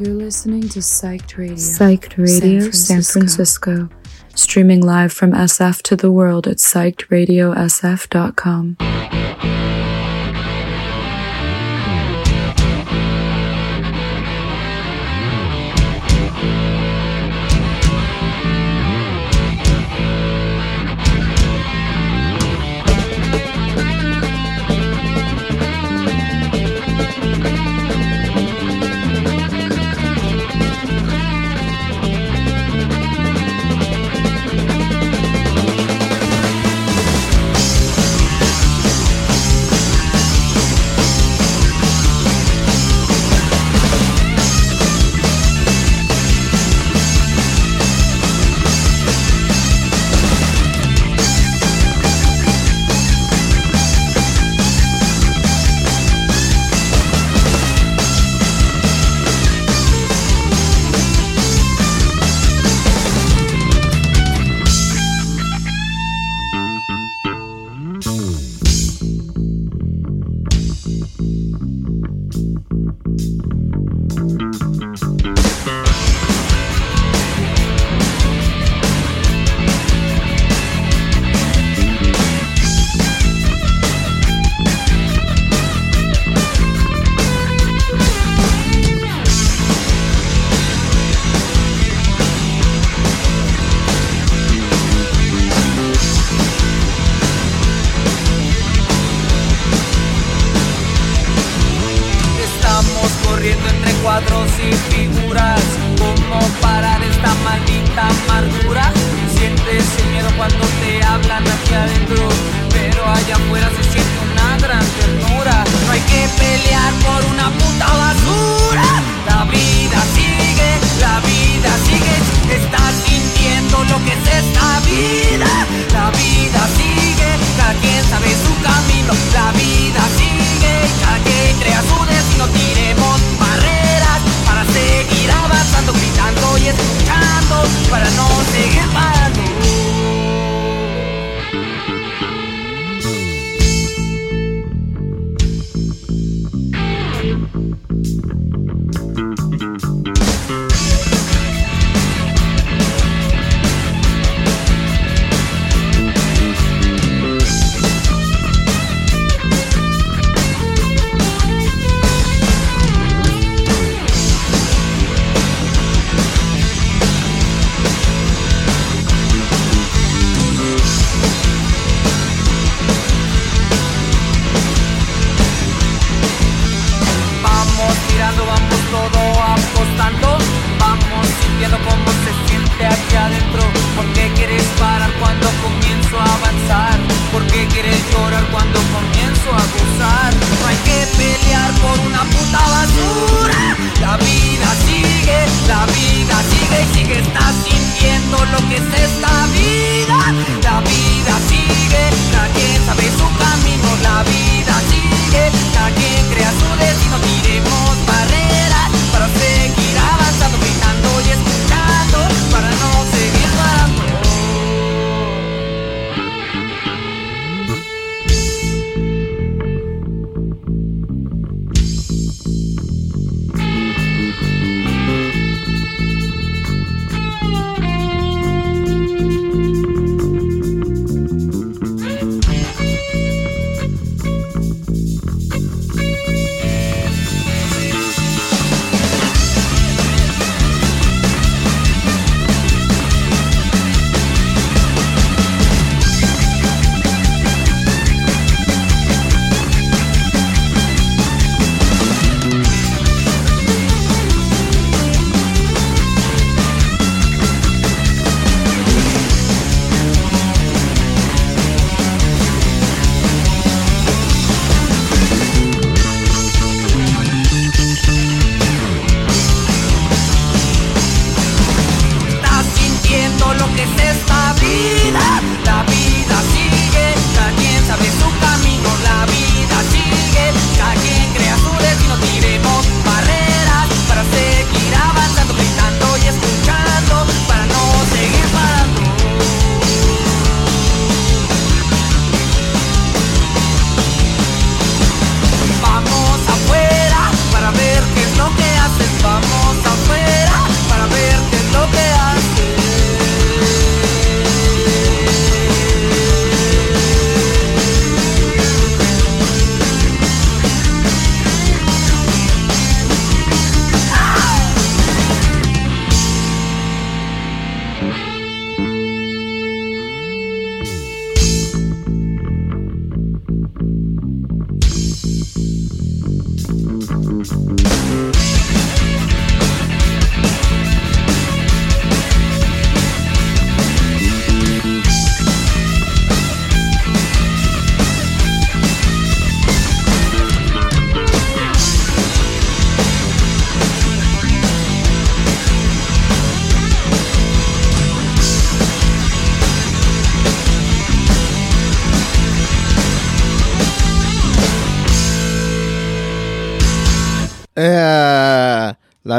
You're listening to Psyched Radio. Psyched Radio San Francisco. San Francisco. Streaming live from SF to the world at psychedradiosf.com.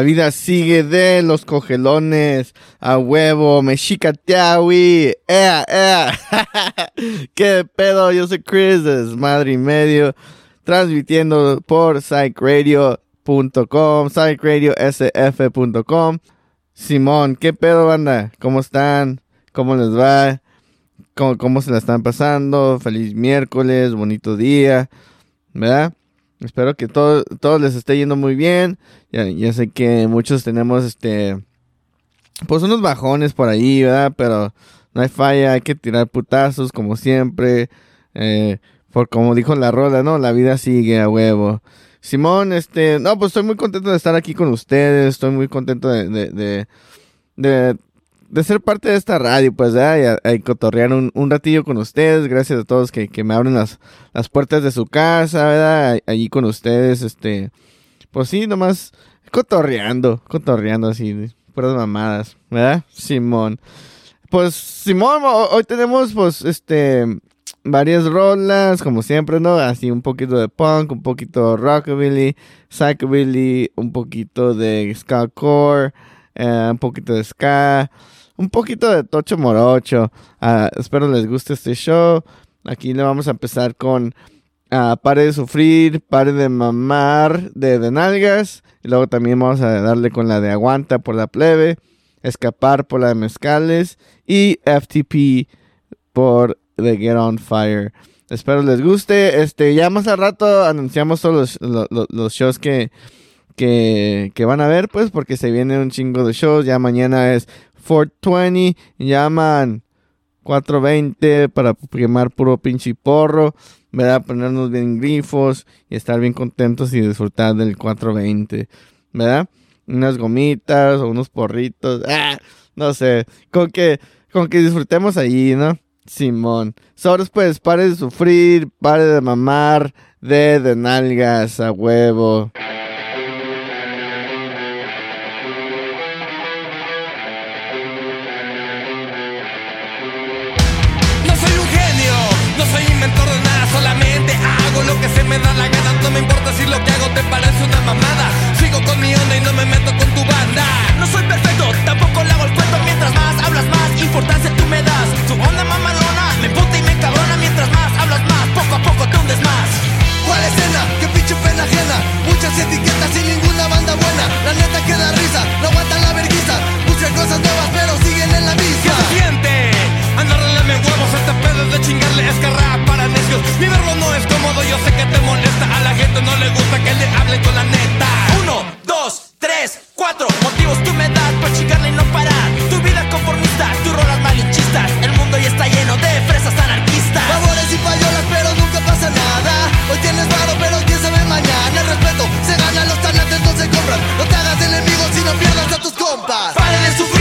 La vida sigue de los cogelones. A huevo, mexicateawi. ¡Eh, eh! ¿Qué pedo? Yo soy Chris, madre y medio. Transmitiendo por psychradio.com, psychradiosf.com. Simón, ¿qué pedo, banda? ¿Cómo están? ¿Cómo les va? ¿Cómo, cómo se la están pasando? Feliz miércoles, bonito día, ¿verdad? Espero que todo, todos les esté yendo muy bien. Ya, sé que muchos tenemos este. Pues unos bajones por ahí, ¿verdad? Pero no hay falla, hay que tirar putazos como siempre. Eh, por como dijo la rola, ¿no? La vida sigue a huevo. Simón, este, no, pues estoy muy contento de estar aquí con ustedes, estoy muy contento de, de, de, de, ser parte de esta radio, pues, ¿verdad? Y, cotorrear un, un, ratillo con ustedes, gracias a todos que, que me abren las, las puertas de su casa, ¿verdad? Allí con ustedes, este, pues sí, nomás cotorreando, cotorreando así, puras mamadas, ¿verdad? Simón. Pues, Simón, hoy tenemos, pues, este, varias rolas, como siempre, ¿no? Así un poquito de punk, un poquito de rockabilly, psychobilly, un poquito de ska core, eh, un poquito de ska, un poquito de tocho morocho. Uh, espero les guste este show. Aquí le vamos a empezar con uh, Pare de sufrir, Pare de mamar de, de nalgas. Y luego también vamos a darle con la de Aguanta por la plebe, Escapar por la de Mezcales y FTP por de Get On Fire. Espero les guste. Este, ya más al rato anunciamos todos los, los, shows que, que, que, van a ver, pues, porque se viene un chingo de shows. Ya mañana es 420. Llaman 420 para quemar puro pinche porro. ¿Verdad? Ponernos bien grifos y estar bien contentos y disfrutar del 420. ¿Verdad? Unas gomitas o unos porritos. Ah, no sé. Con que, con que disfrutemos ahí, ¿no? Simón. Sobres pues, pare de sufrir, pare de mamar, de de nalgas a huevo. Mi verbo no es cómodo, yo sé que te molesta. A la gente no le gusta que le hable con la neta. Uno, dos, tres, cuatro. Motivos tú me das para chingarle y no parar. Tu vida conformista, tus rolas malinchistas. El mundo ya está lleno de fresas anarquistas. Favores y payolas, pero nunca pasa nada. Hoy tienes varo, pero quién sabe mañana. El respeto se gana, los talentos no se compran. No te hagas enemigos y no pierdas a tus compas. Pare de sufrir,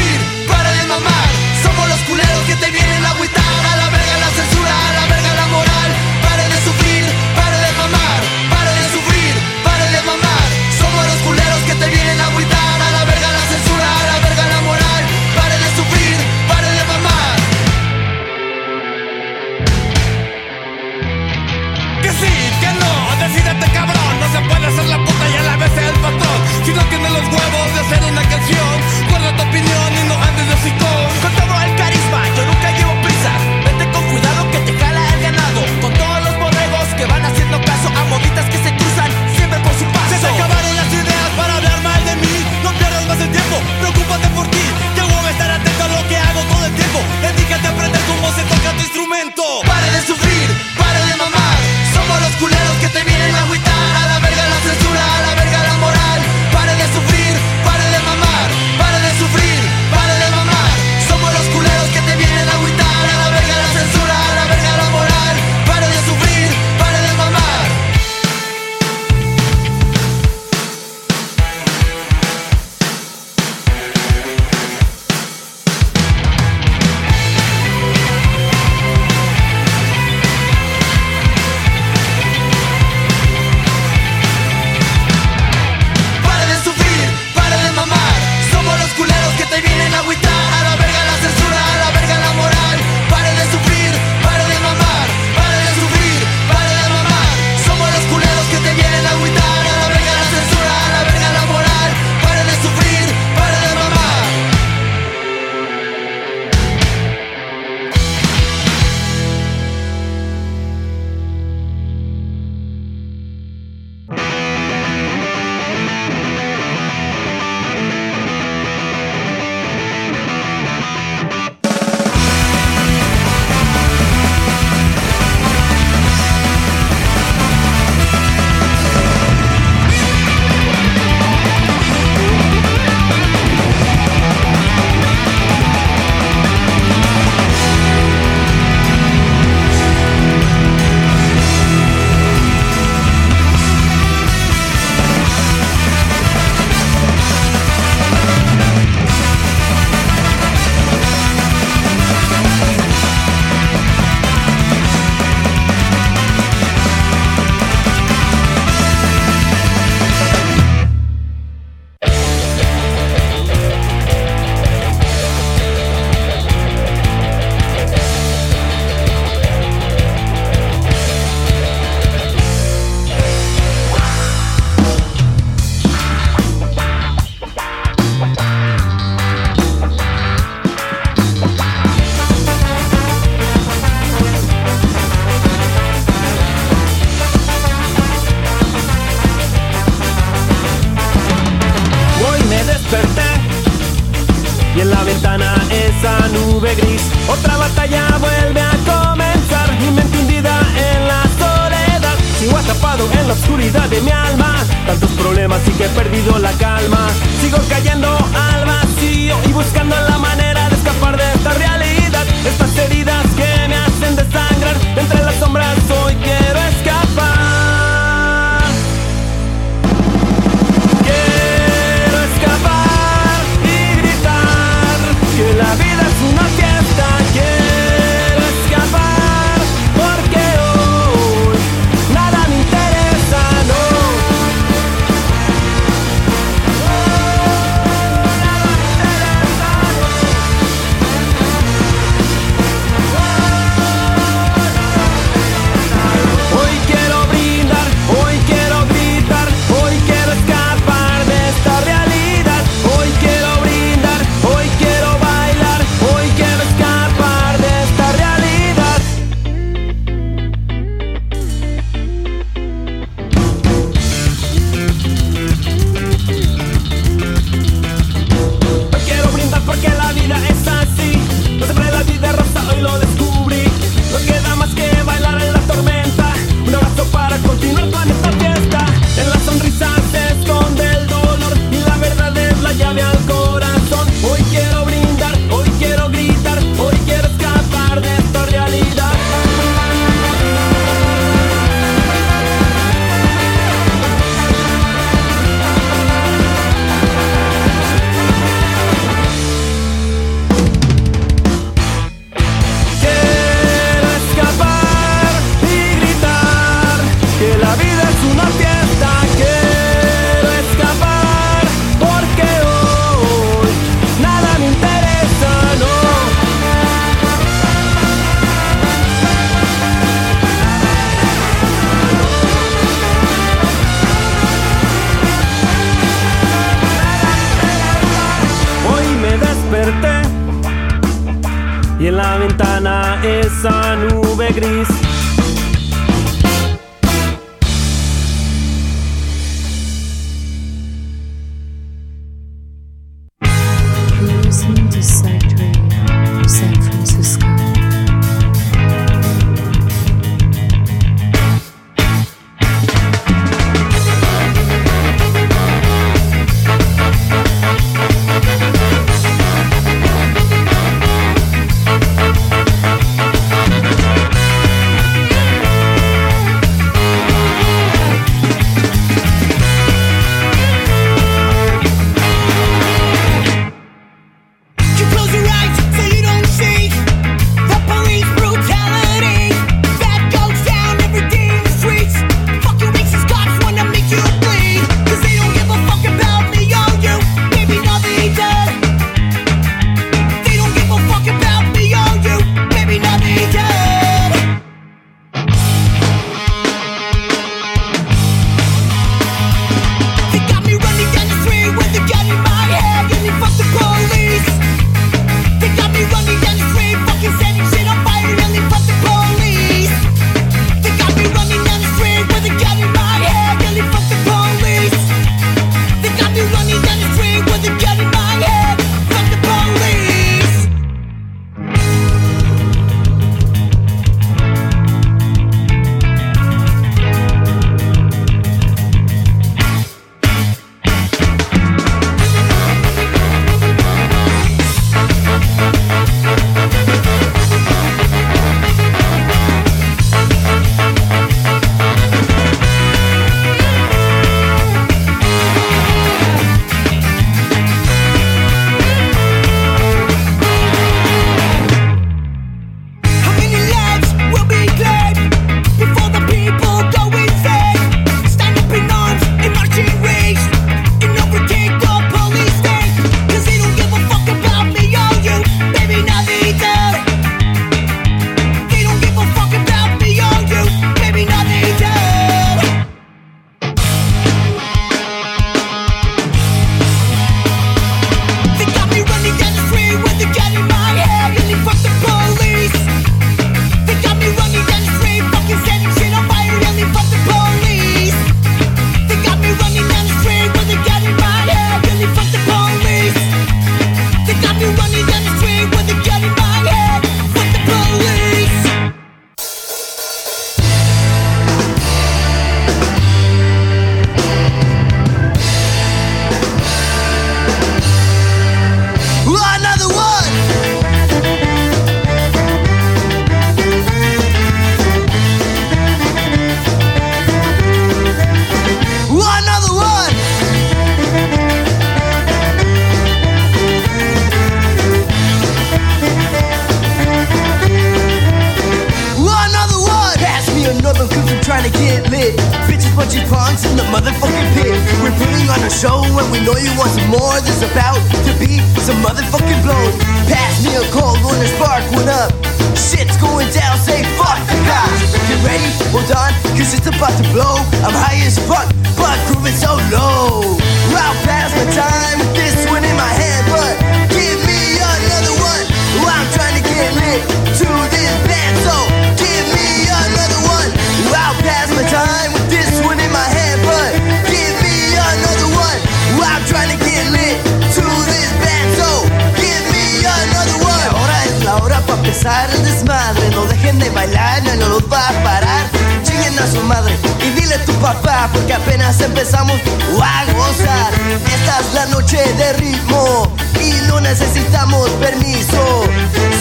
empezar el desmadre. No dejen de bailar, no los va a parar. Chinguen a su madre y dile a tu papá, porque apenas empezamos a gozar. Esta es la noche de ritmo y no necesitamos permiso.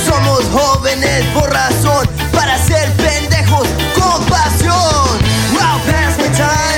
Somos jóvenes por razón para ser pendejos con pasión. I'll pass my time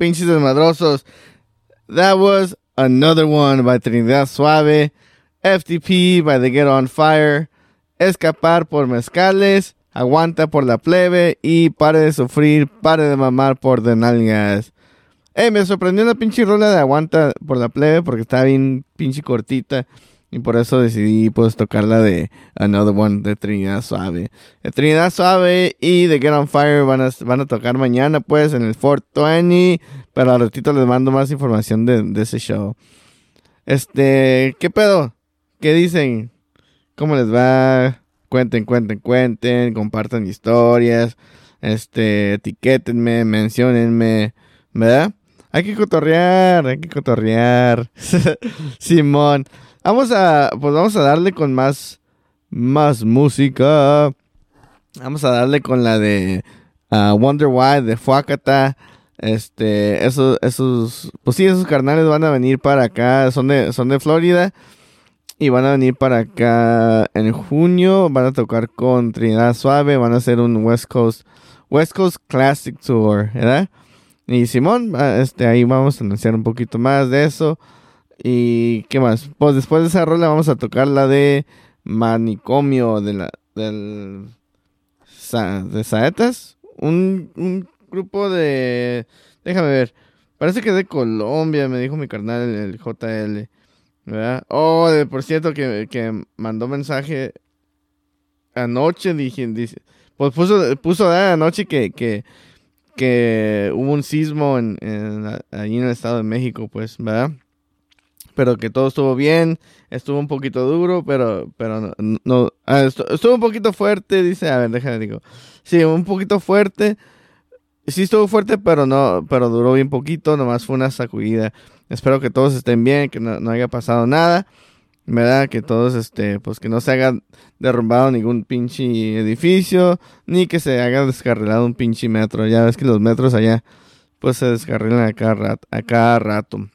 pinches desmadrosos. That was another one by Trinidad Suave. FTP by The Get On Fire. Escapar por mezcales. Aguanta por la plebe. Y pare de sufrir, pare de mamar por de nalgas. Eh, me sorprendió la pinche rola de Aguanta por la plebe porque está bien pinche cortita. Y por eso decidí pues tocarla de Another One de Trinidad Suave. Trinidad Suave y de Get On Fire van a, van a tocar mañana pues en el 420. Pero al ratito les mando más información de, de ese show. Este, ¿qué pedo? ¿Qué dicen? ¿Cómo les va? Cuenten, cuenten, cuenten. Compartan historias. Este, etiquétenme, menciónenme. ¿Verdad? Hay que cotorrear, hay que cotorrear. Simón. Vamos a, pues vamos a darle con más, más música. Vamos a darle con la de ah, Wonder Why de Fuacata. Este, esos, esos, pues sí, esos carnales van a venir para acá. Son de, son de Florida. Y van a venir para acá en junio. Van a tocar con Trinidad Suave. Van a hacer un West Coast, West Coast Classic Tour, ¿verdad? Y Simón, ah, este, ahí vamos a anunciar un poquito más de eso. Y qué más. Pues después de esa rola vamos a tocar la de Manicomio de la del de Saetas, un, un grupo de déjame ver. Parece que de Colombia, me dijo mi carnal el, JL. ¿Verdad? Oh, de, por cierto que, que mandó mensaje anoche dije, dice, pues puso puso anoche que que que hubo un sismo en, en ahí en el estado de México, pues, ¿verdad? Pero que todo estuvo bien, estuvo un poquito duro, pero, pero no, no- estu- estuvo un poquito fuerte, dice, a ver, déjame digo, sí, un poquito fuerte, sí estuvo fuerte, pero no, pero duró bien poquito, nomás fue una sacudida. Espero que todos estén bien, que no, no haya pasado nada, ¿verdad? Que todos, este, pues que no se haya derrumbado ningún pinche edificio, ni que se haya descarrilado un pinche metro. Ya ves que los metros allá, pues se descarrilan a cada rato. A cada rato.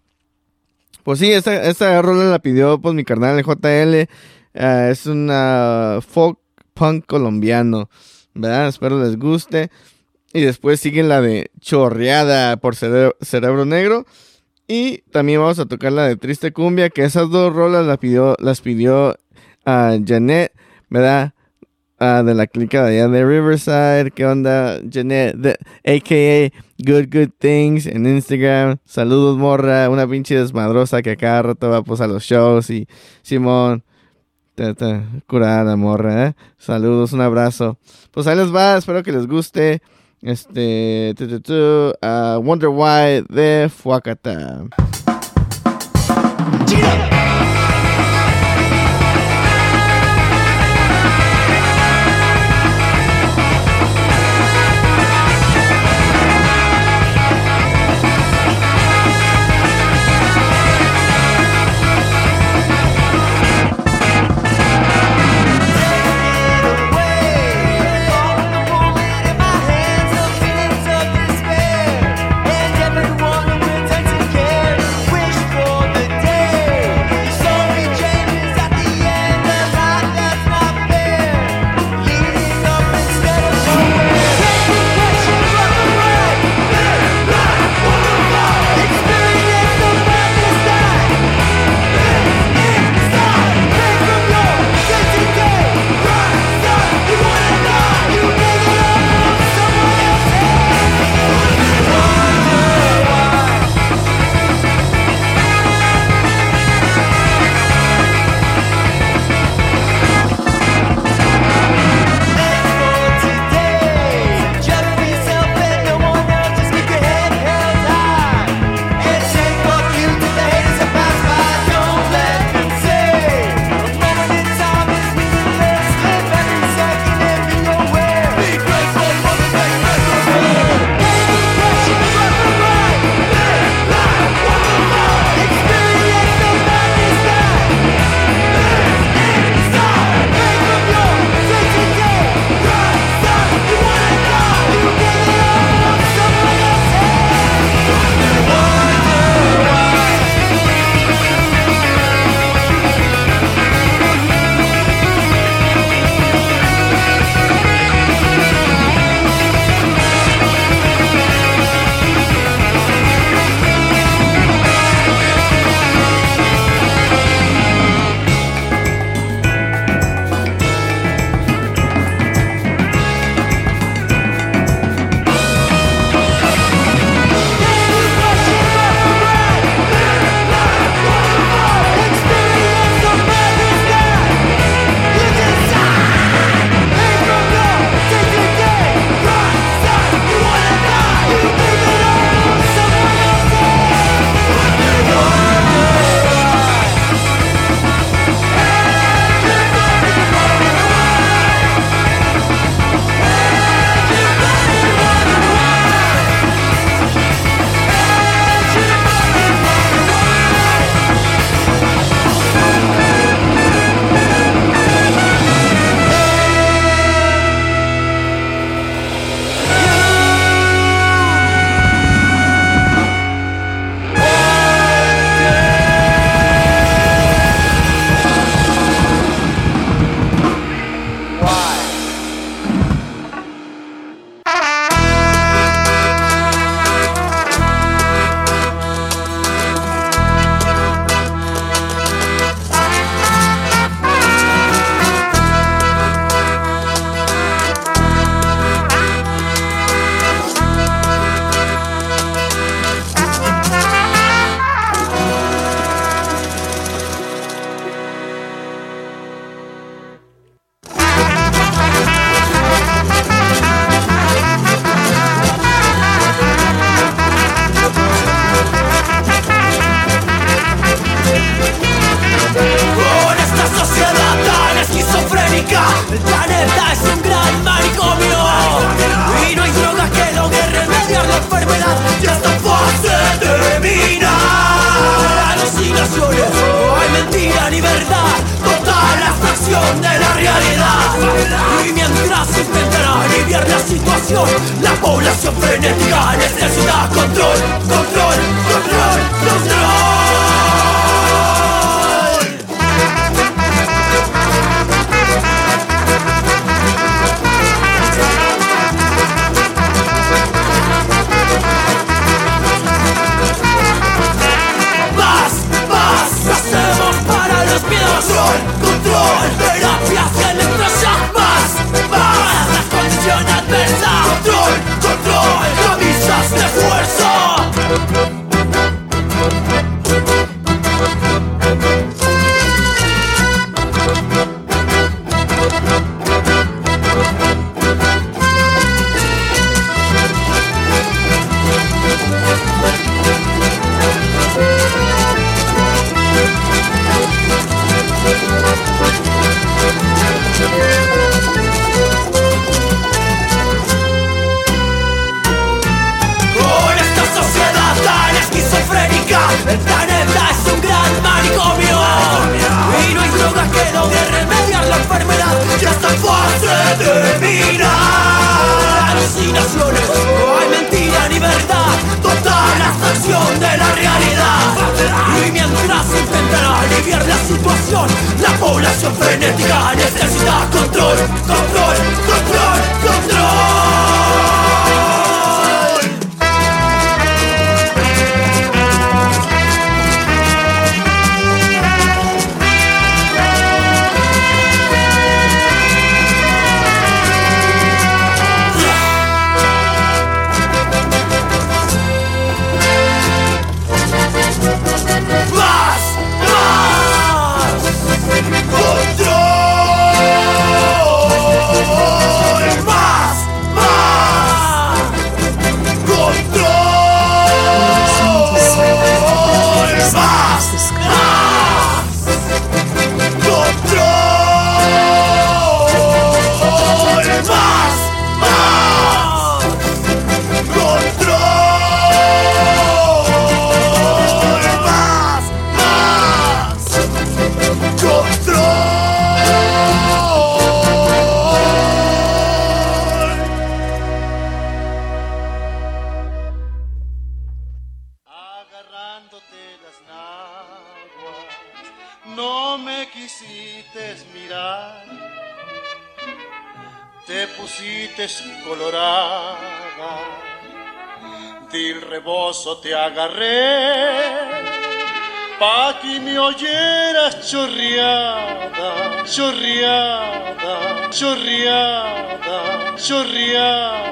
Pues sí, esta, esta rola la pidió pues mi carnal el JL. eh, es una folk punk colombiano. ¿verdad? Espero les guste. Y después siguen la de Chorreada por Cere- Cerebro Negro. Y también vamos a tocar la de Triste Cumbia, que esas dos rolas las pidió, las pidió a Janet, ¿verdad? Ah, de la clica de allá de Riverside. ¿Qué onda, Janet? AKA Good Good Things en Instagram. Saludos, morra. Una pinche desmadrosa que a cada va pues, a los shows. Y Simón, curada, morra, ¿eh? Saludos, un abrazo. Pues ahí les va, espero que les guste. Este, ah, Wonder Why de Fuacata. Agarré, pa' que me oyeras chorreada, chorreada, chorreada, chorreada.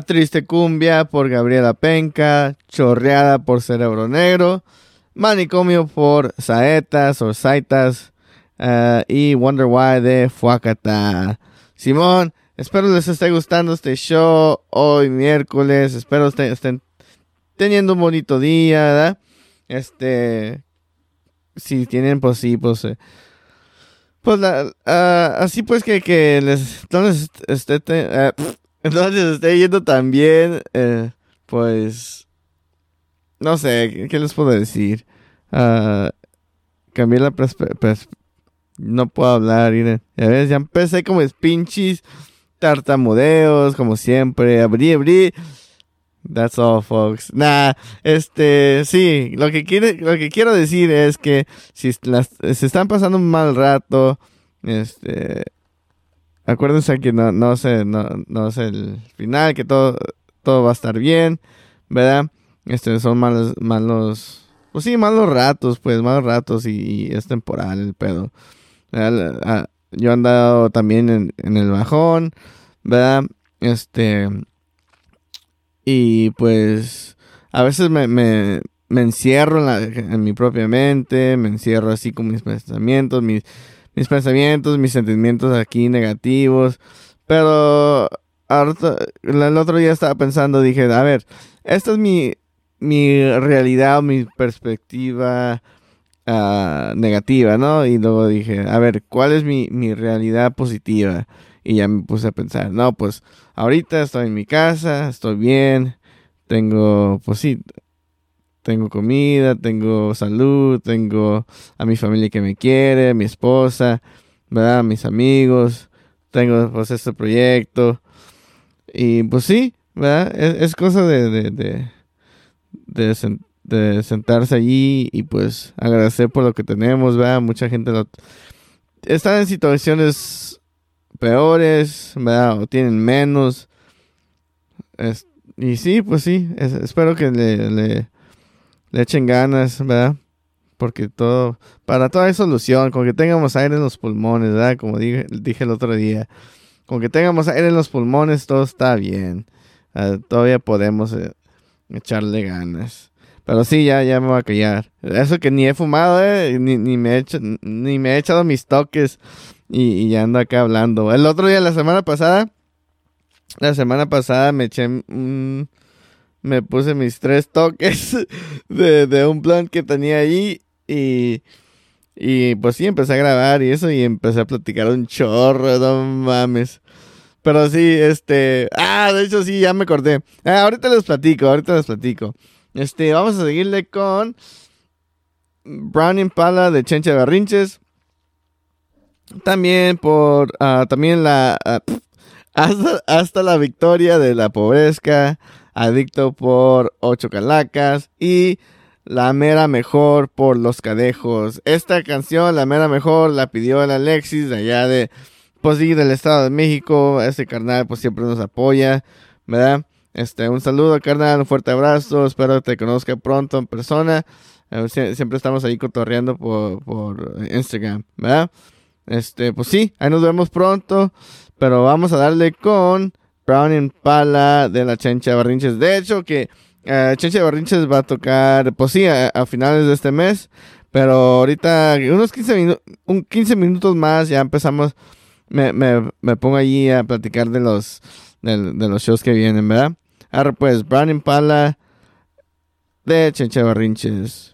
Triste cumbia por Gabriela Penca, chorreada por Cerebro Negro, manicomio por Saetas o Saitas eh, y Wonder Why de Fuacata. Simón, espero les esté gustando este show hoy miércoles, espero este- estén teniendo un bonito día. Este, si tienen, pues sí, pues... eh, pues la, ah, así pues que, que les, no les esté, te- les esté yendo tan bien, eh, pues, no sé, ¿qué, les puedo decir? Ah, cambié la perspectiva, no puedo hablar, miren, ya ves, ya empecé como es pinches tartamudeos, como siempre, abrí, abrí, That's all, folks. Nah, este, sí, lo que quiere, lo que quiero decir es que si las, se están pasando un mal rato, este, acuérdense que no, no sé, no, no es el final, que todo, todo va a estar bien, ¿verdad? Este, son malos, malos, pues sí, malos ratos, pues, malos ratos y, es temporal el pedo. Yo he andado también en, en el bajón, ¿verdad? Este, y pues a veces me, me, me encierro en, la- en mi propia mente, me encierro así con mis pensamientos, mis, mis pensamientos, mis sentimientos aquí negativos. Pero ahorita- el otro día estaba pensando, dije, a ver, esta es mi, mi realidad, mi perspectiva ah, negativa, ¿no? Y luego dije, a ver, ¿cuál es mi, mi realidad positiva? Y ya me puse a pensar, no, pues ahorita estoy en mi casa, estoy bien, tengo, pues sí, tengo comida, tengo salud, tengo a mi familia que me quiere, mi esposa, ¿verdad? Mis amigos, tengo pues este proyecto. Y pues sí, ¿verdad? Es, es cosa de, de, de, de, sen- de sentarse allí y pues agradecer por lo que tenemos, ¿verdad? Mucha gente lo, está en situaciones peores, ¿verdad? O tienen menos. Es- y sí, pues sí, es- espero que le, le echen ganas, ¿verdad? Porque todo, para todo hay solución, con que tengamos aire en los pulmones, ¿verdad? Como dije, dije el otro día, con que tengamos aire en los pulmones, todo está bien. Todavía podemos eh, echarle ganas. Pero sí, ya, ya me voy a callar. Eso que ni he fumado, eh, ni, ni me he hecho, ni me he echado mis toques y, y ando acá hablando. El otro día, la semana pasada, la semana pasada me eché un, me puse mis tres toques de, un plan que tenía ahí y, y pues sí, empecé a grabar y eso y empecé a platicar un chorro, no mames. Pero sí, este, ah, de hecho sí, ya me acordé. Ah, ahorita les platico, ahorita les platico. Este, vamos a seguirle con Brown Impala de Chencha Barrinches. También por, ah, también la, ah, hasta, hasta la victoria de la pobrezca, adicto por ocho calacas y la mera mejor por los cadejos. Esta canción, la mera mejor, la pidió el Alexis de allá de, pues sí, del Estado de México. Este carnal pues siempre nos apoya, ¿verdad? Este, un saludo carnal, un fuerte abrazo, espero que te conozca pronto en persona. Sie- siempre estamos ahí cotorreando por, por Instagram, ¿verdad? Este, pues sí, ahí nos vemos pronto. Pero vamos a darle con Brown Impala de la Chencha Barrinches. De hecho, que eh, Chencha Barrinches va a tocar, pues sí, a, a finales de este mes. Pero ahorita, unos 15, minu- un 15 minutos más, ya empezamos. Me, me, me pongo allí a platicar de los, de, de los shows que vienen, ¿verdad? Ahora pues, Brown Impala de Chencha Barrinches.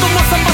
como se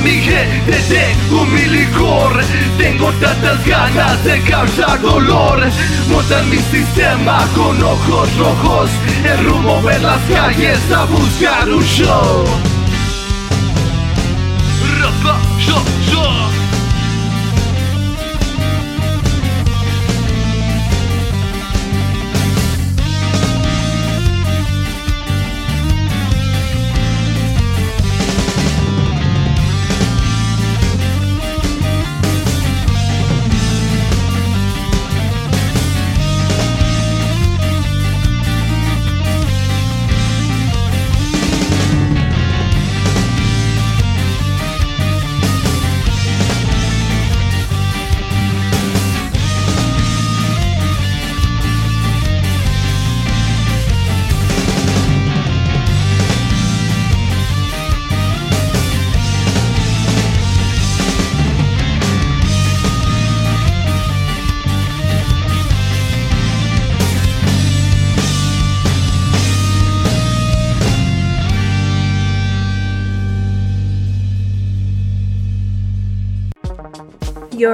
Tengo a mi gente Tengo tantas ganas de causar dolor. Montar mi sistema con ojos rojos. El rumbo ver las calles a buscar un show. Rafa, yo, yo.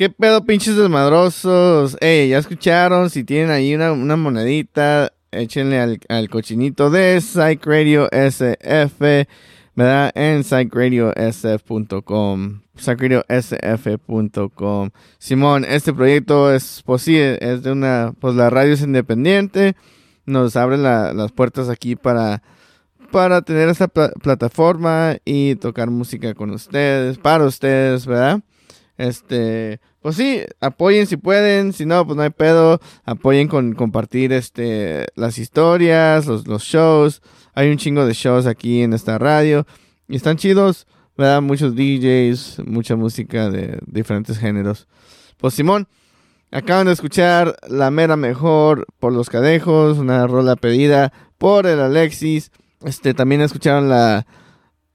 ¿Qué pedo, pinches desmadrosos? Ey, ya escucharon. Si tienen ahí una, monedita, échenle al, cochinito de Psych Radio SF, ¿verdad? En psychradiosf.com. psychradiosf.com. Simón, este proyecto es posible, es de una, pues la radio es independiente. Nos abre la- las puertas aquí para para tener esta pla- plataforma y tocar música con ustedes, para ustedes, ¿verdad? Este, pues sí, apoyen si pueden, si no, pues no hay pedo, apoyen con compartir este las historias, los, shows. Hay un chingo de shows aquí en esta radio y están chidos, ¿verdad? Muchos DJs, mucha música de diferentes géneros. Pues Simón, acaban de escuchar La Mera Mejor por los Cadejos, una rola pedida por el Alexis. Este, también escucharon la,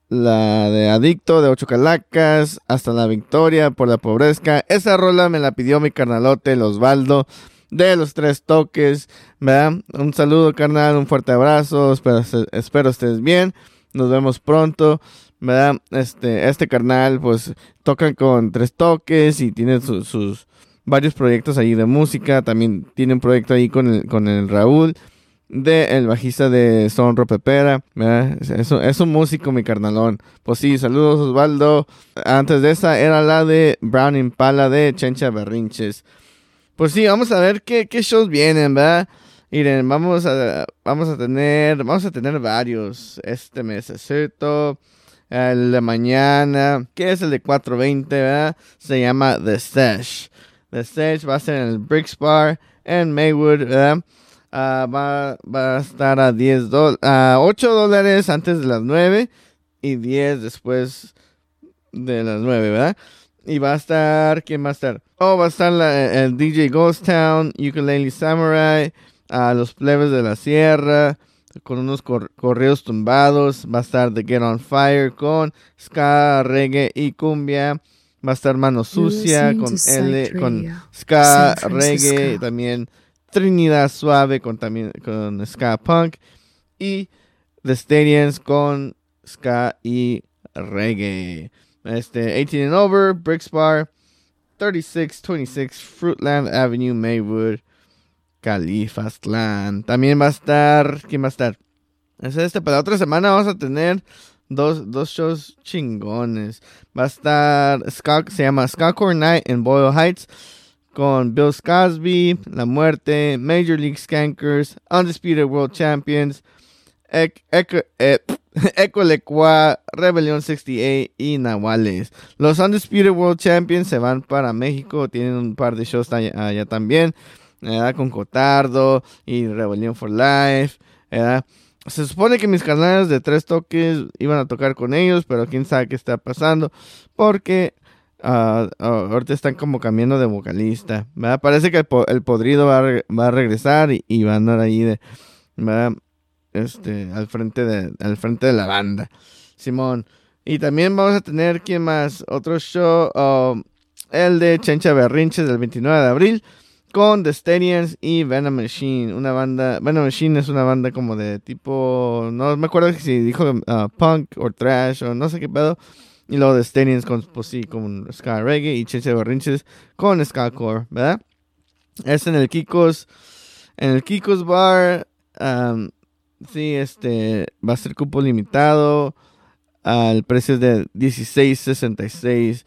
la de Adicto de Ocho Calacas, hasta la Victoria por la Pobrezca. Esa rola me la pidió mi carnalote, el Osvaldo, de los tres toques, ¿verdad? Un saludo, carnal, un fuerte abrazo, espero, espero estés bien, nos vemos pronto, ¿verdad? Este, este carnal, pues, toca con tres toques y tiene su- sus varios proyectos ahí de música, también tiene un proyecto ahí con el, con el Raúl, de el bajista de Sonro Pepera. Es, un- es un músico, mi carnalón. Pues sí, saludos Osvaldo. Antes de esa era la de Brown Impala de Chencha Berrinches. Pues sí, vamos a ver qué, qué shows vienen, ¿verdad? Miren, vamos a, vamos a tener, vamos a tener varios este mes, ¿cierto? El de mañana, que es el de 420, ¿verdad? Se llama The Sesh. The Sesh va a ser en el Bricks Bar en Maywood, ¿verdad? Ah, va, va a estar a 10 dólares, a 8 dólares antes de las 9 y 10 después de las 9, ¿verdad? Y va a estar, ¿quién va a estar? Oh, va a estar la- el DJ Ghost Town, Ukulele Samurai, a los plebes de la sierra, con unos cor- correos tumbados. Va a estar The Get On Fire con ska, reggae y cumbia. Va a estar Mano Sucia con L, con ska, reggae, Francisco. también Trinidad Suave con también con ska punk y The Stadiums con ska y reggae. Este 18 and over, Bricks Bar, 3626 Fruitland Avenue, Maywood, Califastland. También va a estar, ¿quién va a estar? Es este, para la otra semana vamos a tener dos, dos shows chingones. Va a estar, ska, se llama Skacore Night en Boyle Heights con Bill Cosby, La Muerte, Major League Skankers, Undisputed World Champions, Ec- Echo- eh, Ecolecua, Rebelión 68 y Nahuales. Los Undisputed World Champions se van para México, tienen un par de shows allá, también, con Cotardo y Rebelión for Life. Se supone que mis canales de tres toques iban a tocar con ellos, pero quién sabe qué está pasando, porque ah, ah, ahorita están como cambiando de vocalista. Parece que el, po- el podrido va a, va a regresar y, va a andar ahí de, este, al frente de, al frente de la banda. Simón. Y también vamos a tener, ¿quién más? Otro show, um, el de Chencha Berrinches del 29 de abril, con The Stadiums y Venom Machine. Una banda, Venom Machine es una banda como de tipo, no me acuerdo si dijo uh, punk o trash o no sé qué pedo. Y luego The Stadiums con, pues sí, reggae y Chencha Berrinches con ska core, ¿verdad? Es en el Kikos, en el Kikos Bar. Sí, este va a ser cupo limitado. Al precio de 16.66.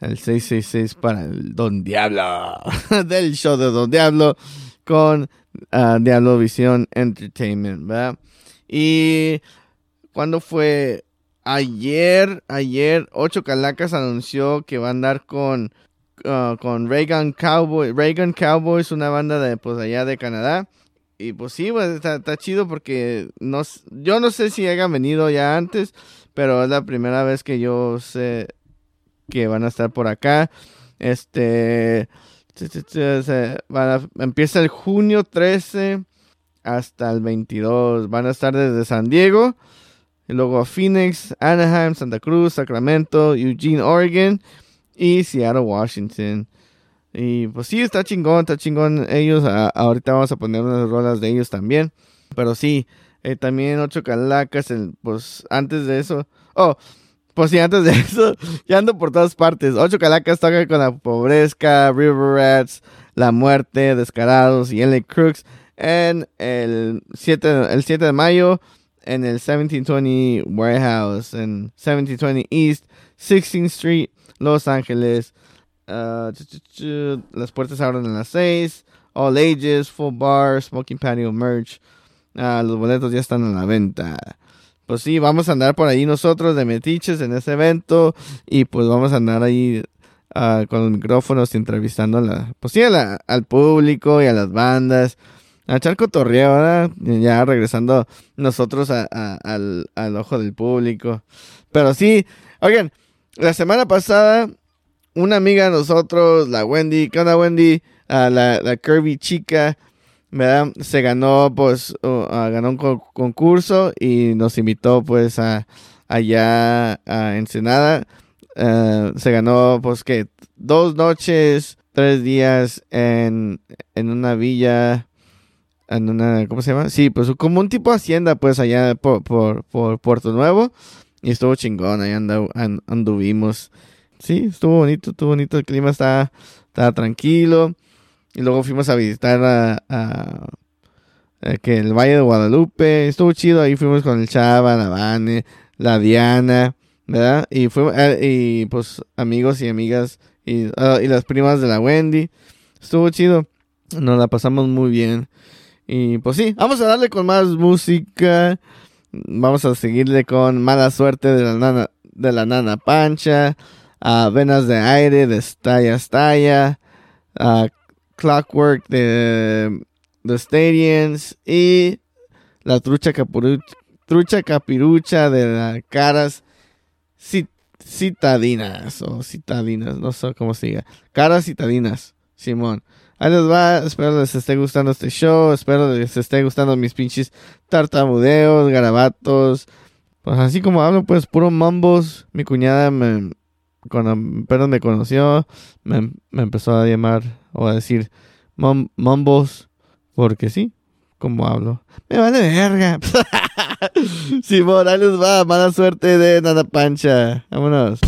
El 666 para el Don Diablo. del show de Don Diablo. Con ah, Diablo Visión Entertainment, ¿verdad? Y cuando fue ayer, ayer, Ocho Calacas anunció que va a andar con, ah, con Reagan Cowboy. Reagan Cowboys, una banda de pues allá de Canadá. Y pues sí, está, chido porque no, yo no sé si hayan venido ya antes, pero es la primera vez que yo sé que van a estar por acá. Este van a- empieza el junio 13 hasta el 22. Van a estar desde San Diego, luego Phoenix, Anaheim, Santa Cruz, Sacramento, Eugene, Oregon y Seattle, Washington. Y pues sí, está chingón, está chingón ellos. A- ahorita vamos a poner unas rolas de ellos también. Pero sí, eh, también Ocho Calacas, el- pues antes de eso. Oh, pues sí, antes de eso, ya ando por todas partes. Ocho Calacas toca con la Pobrezca, River Rats, La Muerte, Descarados y LA Crooks. En el 7, el 7 de mayo, en el 1720 Warehouse, en 1720 East, 16th Street, Los Ángeles. Chu, las puertas abren a las 6. All ages, full bar, smoking patio merch. Ah, los boletos ya están a la venta. Pues sí, vamos a andar por ahí nosotros de metiches en ese evento. Y pues vamos a andar ahí ah, con los micrófonos entrevistando a la, pues sí, a la- al público y a las bandas. A echar cotorreo, ¿verdad? Ya regresando nosotros a- al, al ojo del público. Pero sí, oigan, la semana pasada una amiga de nosotros, la Wendy, ¿qué onda Wendy? Ah, la, la Kirby chica, ¿verdad? Se ganó, pues, uh, ah, ganó un co- concurso y nos invitó, pues, a allá a Ensenada. Eh, se ganó, pues, que dos noches, tres días en, en una villa, en una, ¿cómo se llama? Sí, pues, como un tipo de hacienda, pues, allá por, por, por Puerto Nuevo. Y estuvo chingón, ahí anda- an- anduvimos. Sí, estuvo bonito, estuvo bonito. El clima estaba, estaba tranquilo. Y luego fuimos a visitar a que el Valle de Guadalupe. Estuvo chido. Ahí fuimos con el Chava, la Vane, la Diana, ¿verdad? Y fuimos, eh, y pues amigos y amigas y, ah, y las primas de la Wendy. Estuvo chido. Nos la pasamos muy bien. Y pues sí, vamos a darle con más música. Vamos a seguirle con Mala Suerte de la Nana, de la nana Pancha. a Venas de Aire de Stalla Stalla. a Clockwork de The Stadiums. Y la trucha, trucha capirucha de las caras cit- citadinas. O citadinas, no sé cómo se diga. Caras citadinas, Simón. Ahí les va, espero les esté gustando este show, espero les esté gustando mis pinches tartamudeos, garabatos. Pues así como hablo, pues puro mambos. Mi cuñada me, cuando me conoció, me, empezó a llamar o a decir mam- mambos, porque sí, como hablo. Me vale verga. Simón, ahí les va, mala suerte de Nada Pancha. Vámonos.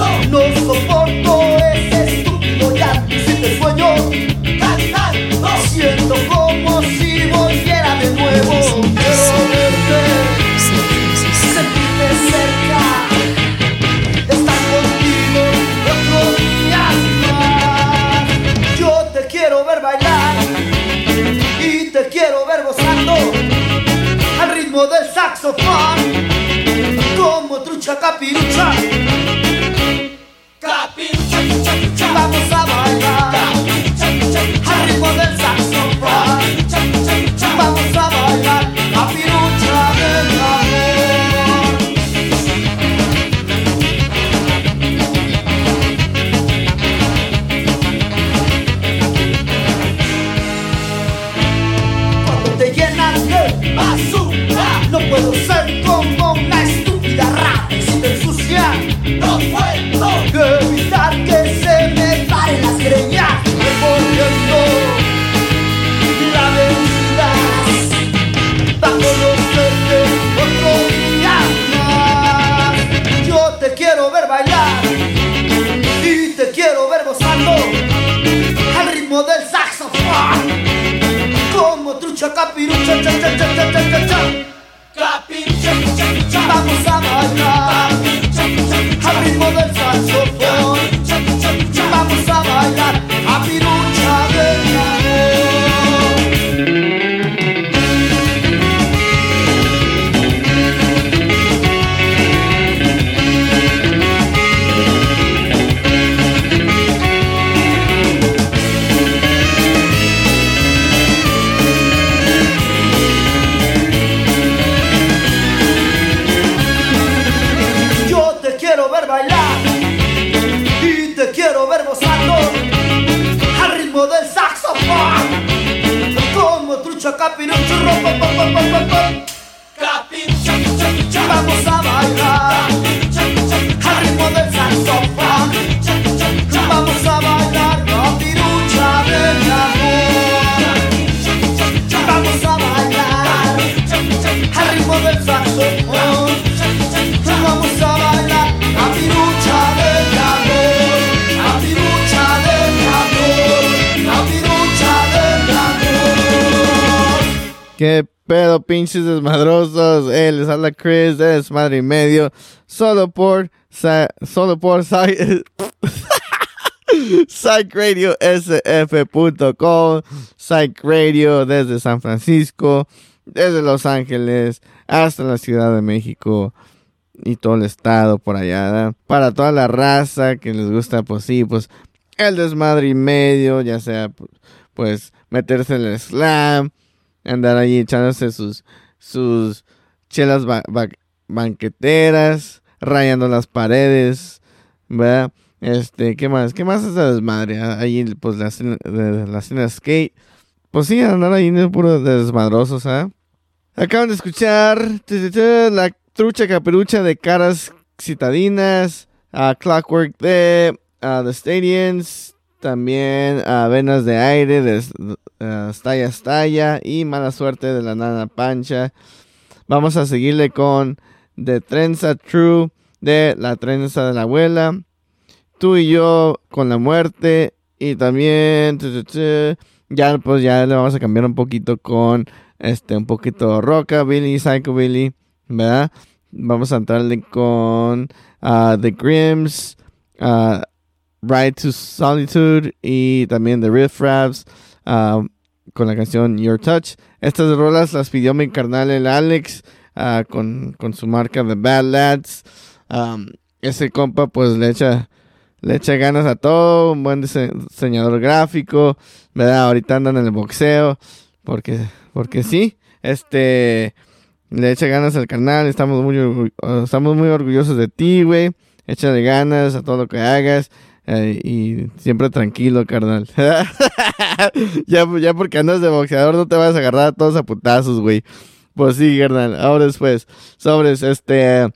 No soporto ese estúpido ya si te sueño cantando. Siento como si volviera de nuevo. Quiero verte, sentirte cerca, estar contigo otro día más. Yo te quiero ver bailar y te quiero ver gozando al ritmo del saxofón como trucha capirucha. Vamos a bailar al ritmo del. Capincha, cak cak cak cak cak cak cha cek cek cek cha. Vamos a cek cek ritmo del salsa. Capino Vamos a bailar. Del saxofón. Vamos a bailar. Capirucha del amor. Vamos a bailar. Al ritmo del saxofón. ¿Qué pedo, pinches desmadrosos? Eh, les habla Chris de Desmadre y Medio. Solo por. solo por. Psy- Psych Radio desde San Francisco, desde Los Ángeles hasta la Ciudad de México y todo el estado por allá. Para toda la raza que les gusta, pues sí, pues el desmadre y medio, ya sea pu- pues meterse en el slam, andar ahí echándose sus, sus chelas ba- ba- banqueteras, rayando las paredes, ¿verdad? Este, ¿qué más? ¿Qué más es de desmadre? Ah, Ahí, pues, la escena, de, la escena skate. Pues sí, andar ahí de puro de desmadrosos, ¿ah? Acaban de escuchar la trucha caperucha de caras citadinas, a Clockwork de The Stadiums, también a Venas de Aire de ah, Stalla Stalla y Mala Suerte de la Nana Pancha. Vamos a seguirle con The Trenza True de La Trenza de la Abuela. Tú y yo con la muerte y también ya pues ya le vamos a cambiar un poquito con este un poquito rockabilly, psychobilly, ¿verdad? Vamos a entrarle con ah, The Grims, ah, Ride to Solitude y también The Riff Raps ah, con la canción Your Touch. Estas rolas las pidió mi carnal el Alex ah, con, con su marca The Bad Lads. Ese compa pues le echa le echa ganas a todo, un buen dise- diseñador gráfico, ¿verdad? Ahorita andan en el boxeo, porque, porque sí, este, le echa ganas al canal, estamos muy, estamos muy orgullosos de ti, güey, échale ganas a todo lo que hagas, y siempre tranquilo, carnal. ya, ya porque andas de boxeador no te vas a agarrar a todos a putazos, güey. Pues sí, carnal, ahora después, sobres, este...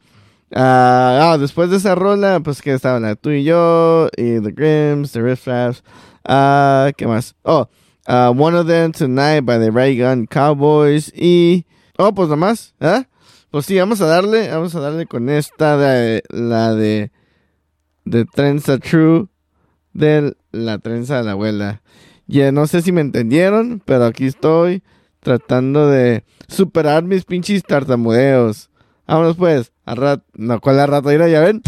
Ah, ah, después de esa rola, pues que estaban tú y yo, y The Grims, The Riff Raps. Ah, ¿qué más? Oh, ah, One of Them Tonight by the Ray Gun Cowboys. Y. Oh, pues nomás, ¿eh? Pues sí, vamos a darle, vamos a darle con esta de la de. De Trenza True. De la trenza de la abuela. Ya no sé si me entendieron, pero aquí estoy tratando de superar mis pinches tartamudeos. Vámonos pues, a rat, no, ¿cuál rato? Mira, ya ven.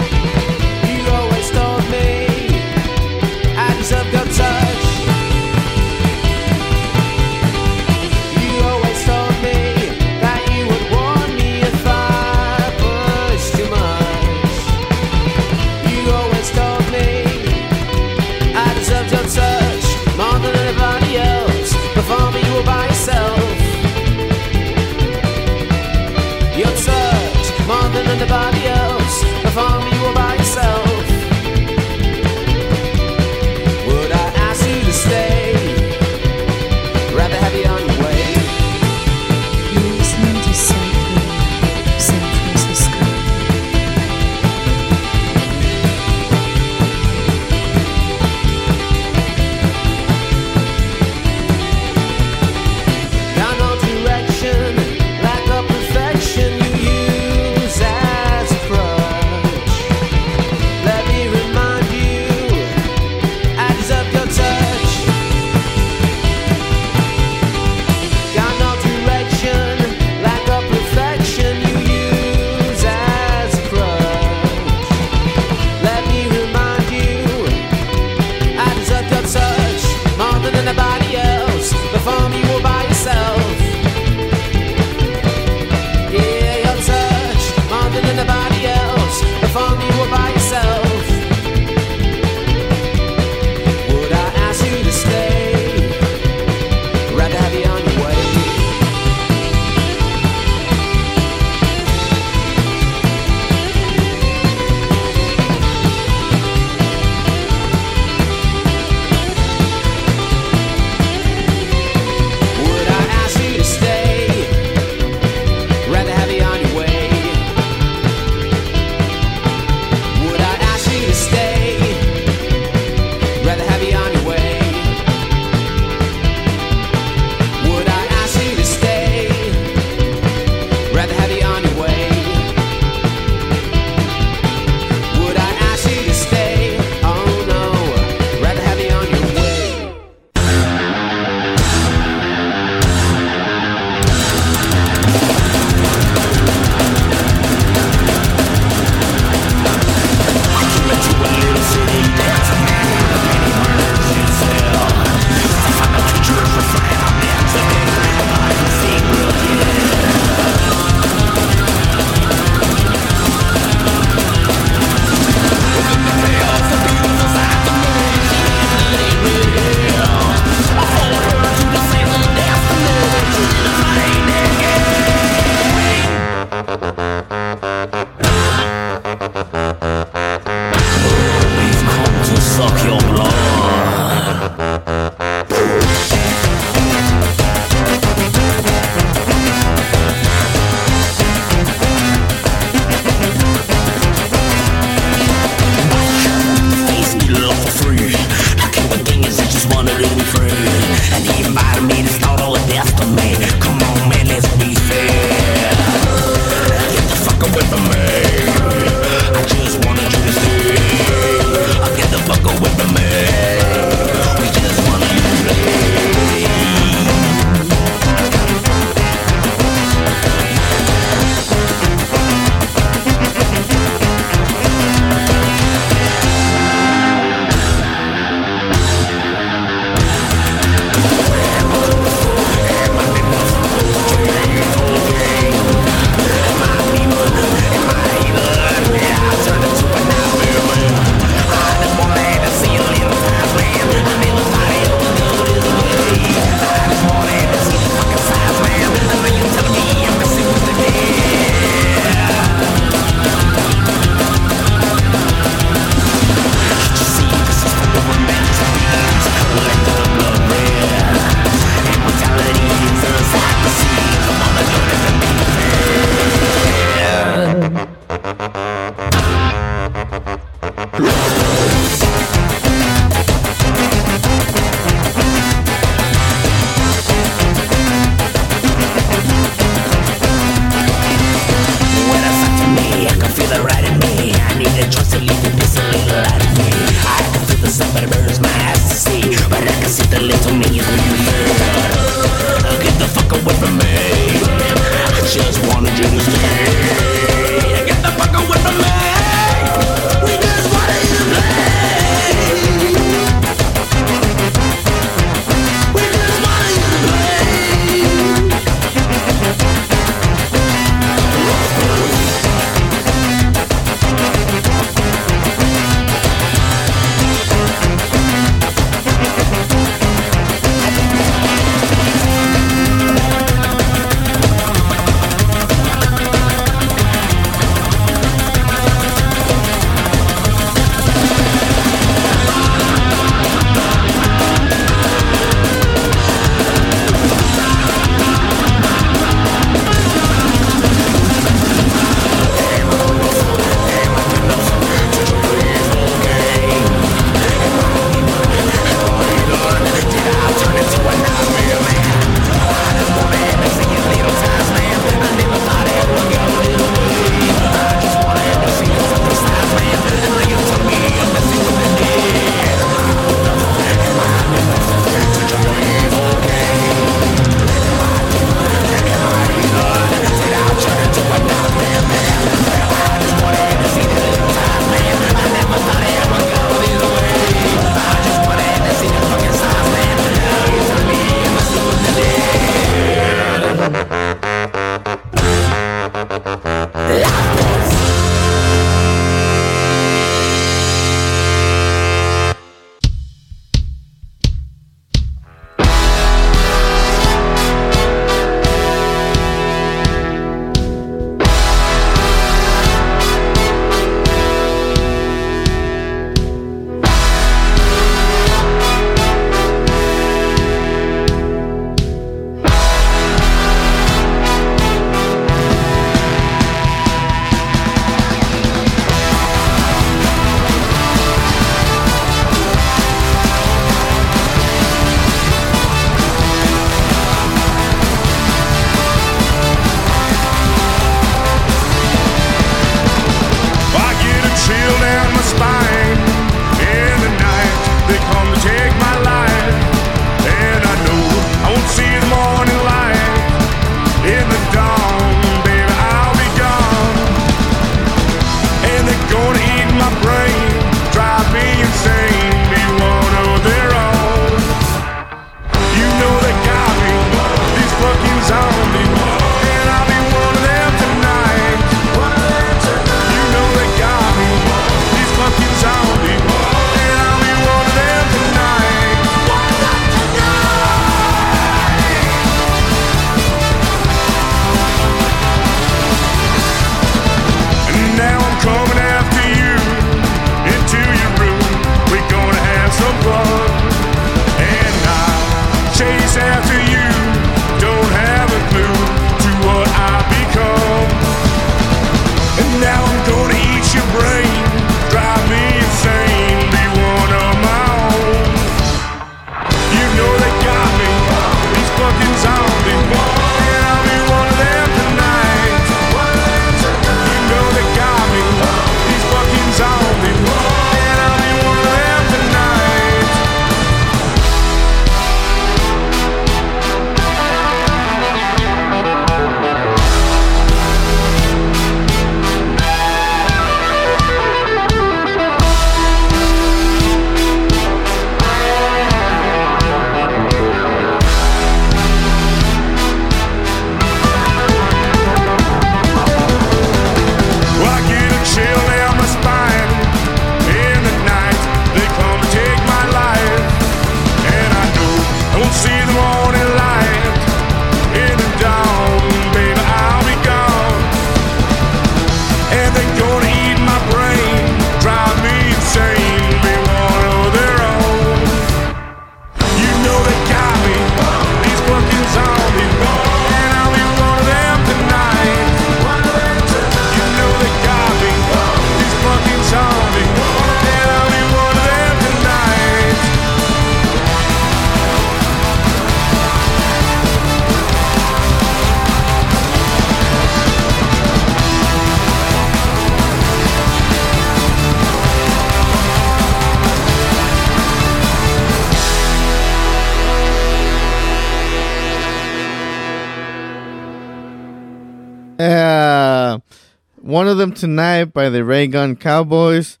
Tonight by the Ray Gun Cowboys,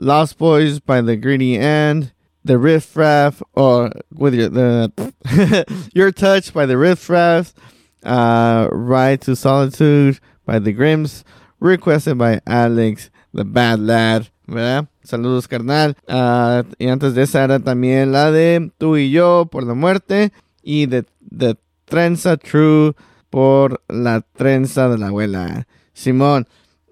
Lost Boys by the Greedy End, The Riff Raff, or with your, the, Your Touch by the Riff Raff, uh, Ride to Solitude by the Grims, requested by Alex, the Bad Lad, ¿verdad? Saludos, carnal. Ah, y antes de esa era también la de Tú y yo por la muerte y de, de Trenza True por la trenza de la abuela. Simón,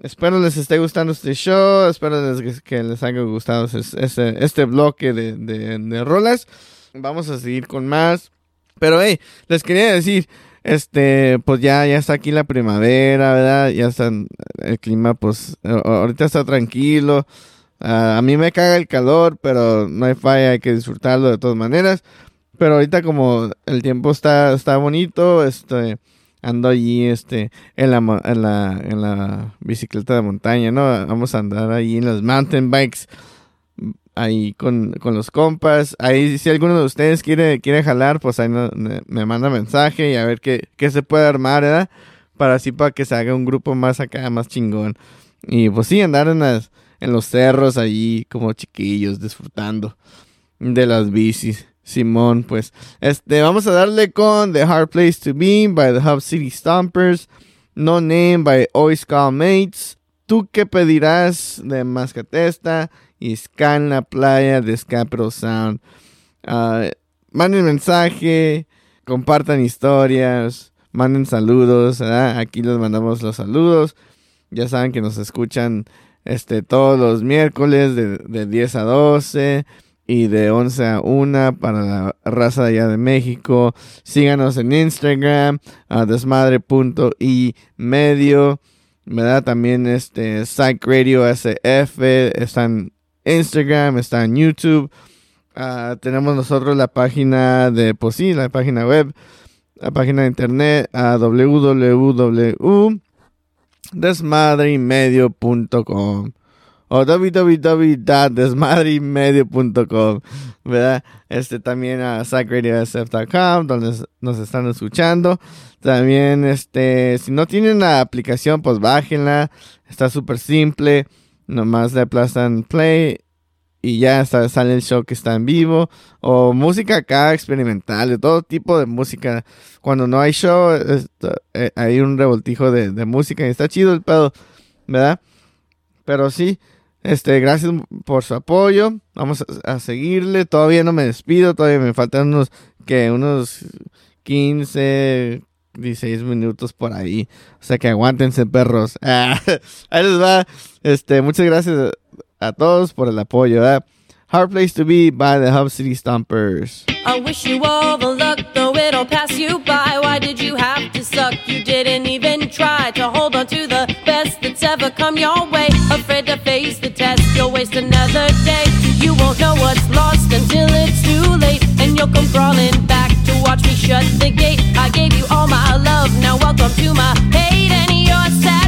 espero les esté gustando este show, espero que les haya gustado es- este, este bloque de, de, de rolas. Vamos a seguir con más. Pero hey, les quería decir, este, pues ya, ya está aquí la primavera, ¿verdad? Ya está el clima, pues, ahorita está tranquilo. A mí me caga el calor, pero no hay falla, hay que disfrutarlo de todas maneras. Pero ahorita como el tiempo está, está bonito, este, ando allí, este, en la, en la, en la bicicleta de montaña, ¿no? Vamos a andar ahí en las mountain bikes, ahí con, con los compas. Ahí si alguno de ustedes quiere, quiere jalar, pues ahí no- me, me manda mensaje y a ver qué, qué se puede armar, ¿verdad? Para así, para que se haga un grupo más acá, más chingón. Y pues sí, andar en, las, en los cerros allí como chiquillos, disfrutando de las bicis. Simón, pues, este, vamos a darle con The Hard Place to Be by the Hub City Stompers, No Name by Oi Skull Mates, ¿Tú qué pedirás de Mascatesta y Ska en la playa de Scapro Sound? Ah, manden mensaje, compartan historias, manden saludos. Aquí les mandamos los saludos. Ya saben que nos escuchan este, todos los miércoles de, de 10 a 12 y de 11 a 1 para la raza de allá de México. Síganos en Instagram, a desmadre.y medio. ¿Verdad? También este Psych Radio SF está en Instagram, está en YouTube. Ah, tenemos nosotros la página de, pues sí, la página web, la página de internet a www.desmadreimedio.com o www.desmadreimedio.com, ¿verdad? Este también a psychradiosf.com donde nos están escuchando. También este, si no tienen la aplicación, pues bájenla. Está súper simple. Nomás le aplastan play y ya sale el show que está en vivo. O música acá experimental, de todo tipo de música. Cuando no hay show, eh, hay un revoltijo de música y está chido el pedo, ¿verdad? Pero sí, este, gracias por su apoyo. Vamos a, seguirle. Todavía no me despido, todavía me faltan unos, que unos 15, 16 minutos por ahí. O sea que aguántense, perros. Ah, ahí les va. Este, muchas gracias a, a todos por el apoyo. Hard Place to Be by the Hub City Stompers. I wish you all the luck, though it'll pass you by. Why did you have to suck? You didn't even try to hold on to the ever come your way. Afraid to face the test, you'll waste another day. You won't know what's lost until it's too late. And you'll come crawling back to watch me shut the gate. I gave you all my love, now welcome to my hate and your sad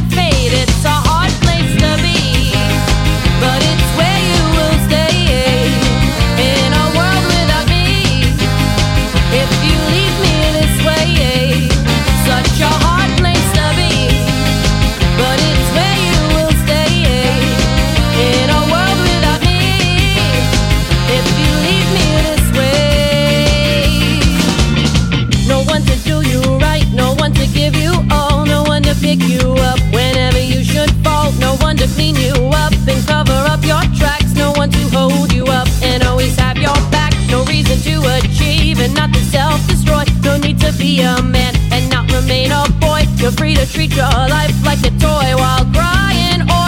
achieve and not to self destroy. No need to be a man and not remain a boy. You're free to treat your life like a toy while crying, oi,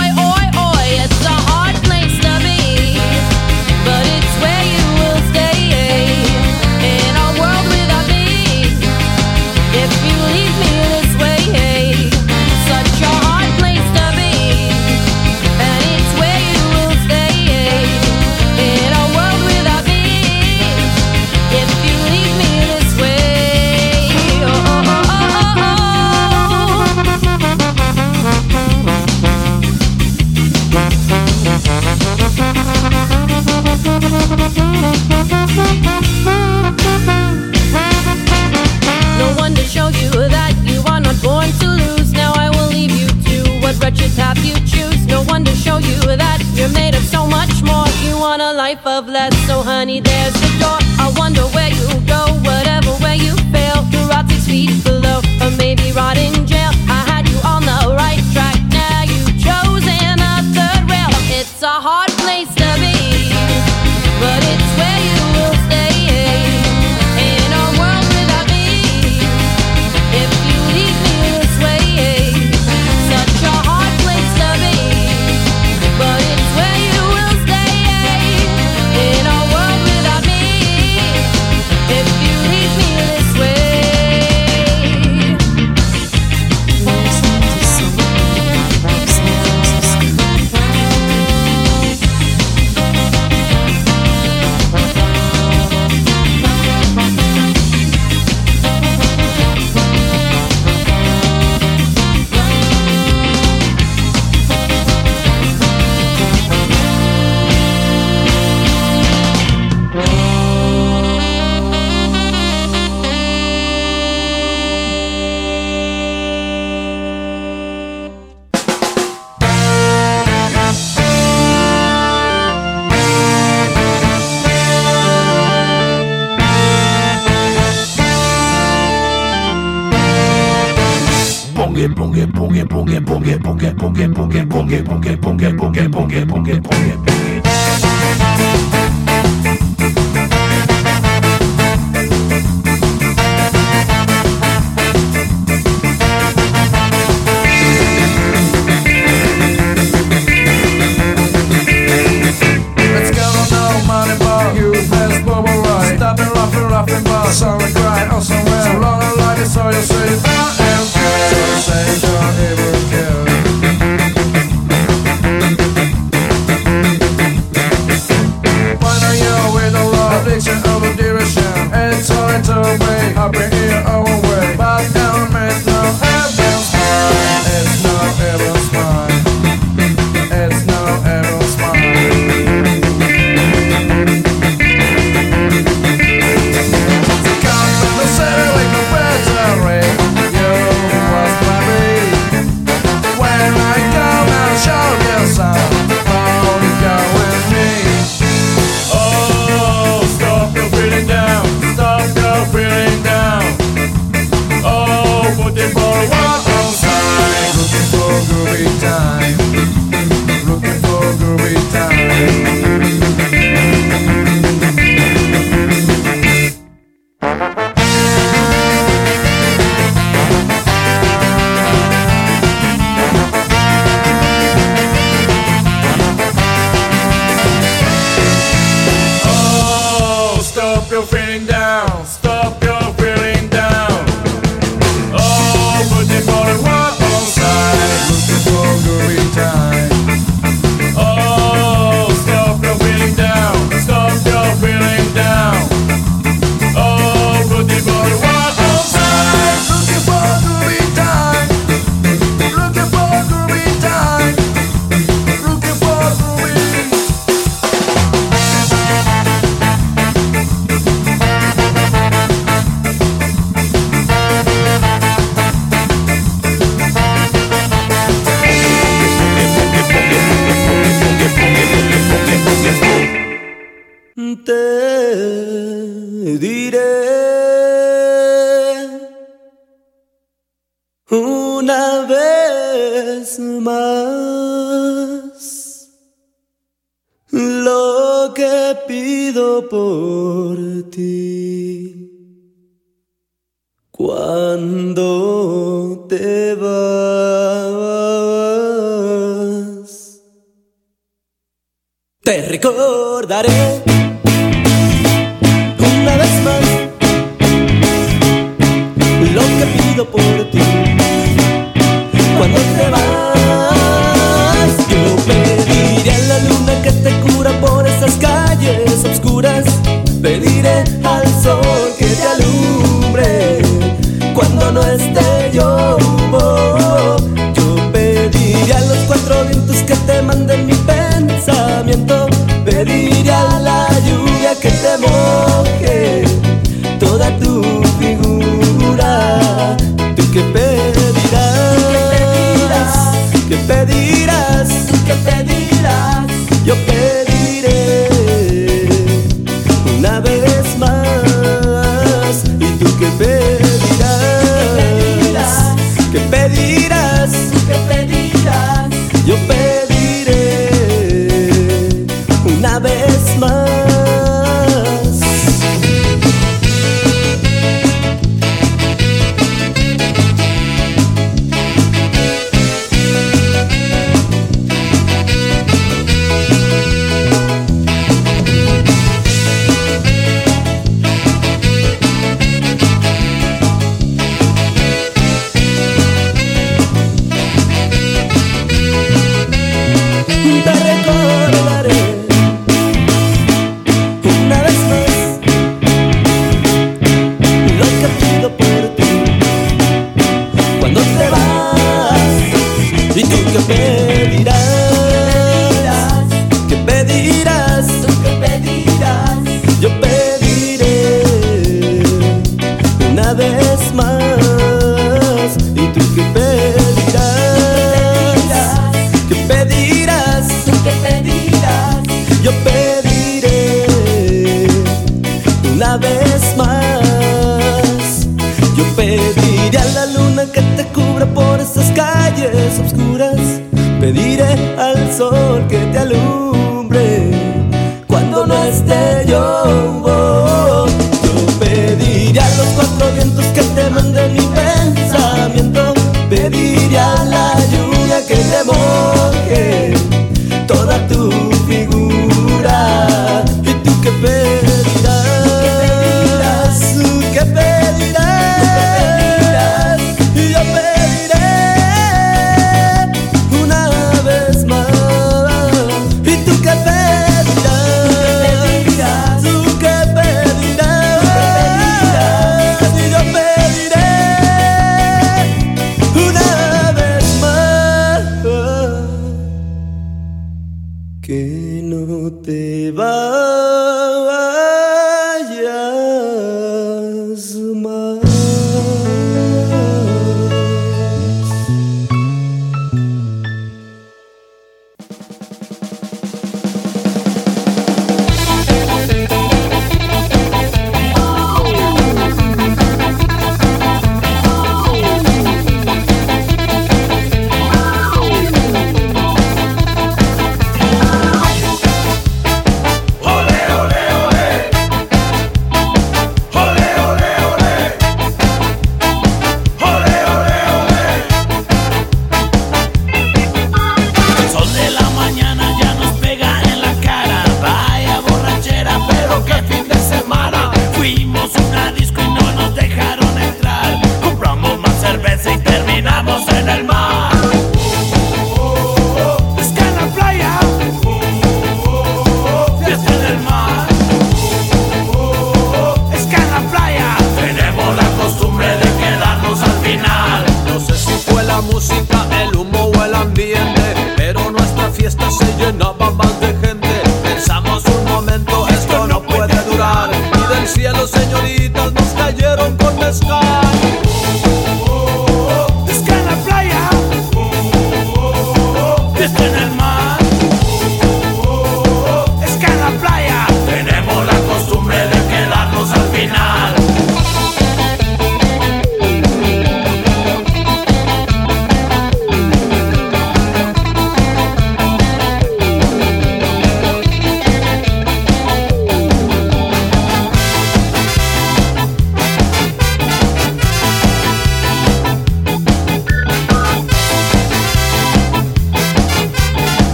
right path you choose. No one to show you that you're made of so much more. You want a life of less, so honey, there's. That is.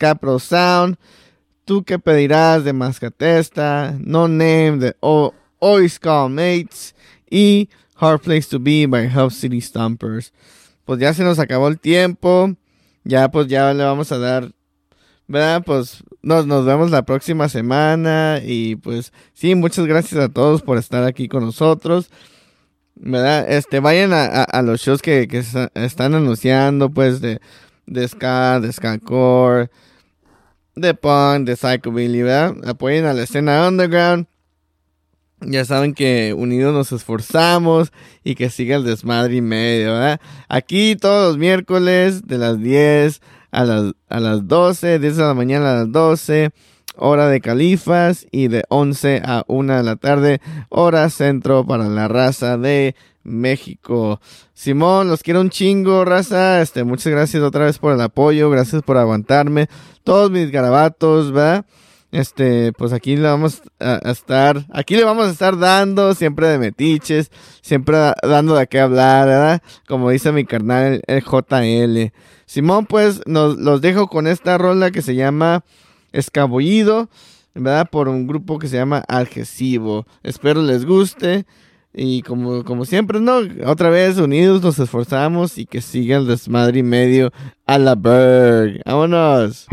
Scapro Sound. ¿Tú qué pedirás de Mascatesta? No Name de o Always Mates. Y Hard Place to Be by Hub City Stompers. Pues ya se nos acabó el tiempo. Ya pues ya le vamos a dar. ¿Verdad? Pues nos, nos vemos la próxima semana. Y pues sí, muchas gracias a todos por estar aquí con nosotros. ¿verdad? Este, vayan a, a- los shows que, que está- están anunciando, pues, de, de ska, de skacore, de punk, de psychobilly, ¿verdad? Apoyen a la escena underground. Ya saben que unidos nos esforzamos y que siga el desmadre y medio, ¿verdad? Aquí todos los miércoles de las 10 a las, a las 12, 10 de la mañana a las 12, hora de califas y de 11 a 1 de la tarde, hora centro para la raza de México. Simón, los quiero un chingo, raza. Este, muchas gracias otra vez por el apoyo, gracias por aguantarme. Todos mis garabatos, ¿verdad? Este, pues aquí le vamos a, estar, aquí le vamos a estar dando siempre de metiches, siempre da- dando de qué hablar, ¿verdad? Como dice mi carnal, el, el JL. Simón, pues, nos los dejo con esta rola que se llama Escabullido, ¿verdad? Por un grupo que se llama Algesivo. Espero les guste. Y como, como siempre, ¿no? Otra vez unidos nos esforzamos y que siga el desmadre y medio a la Berg. ¡Vámonos!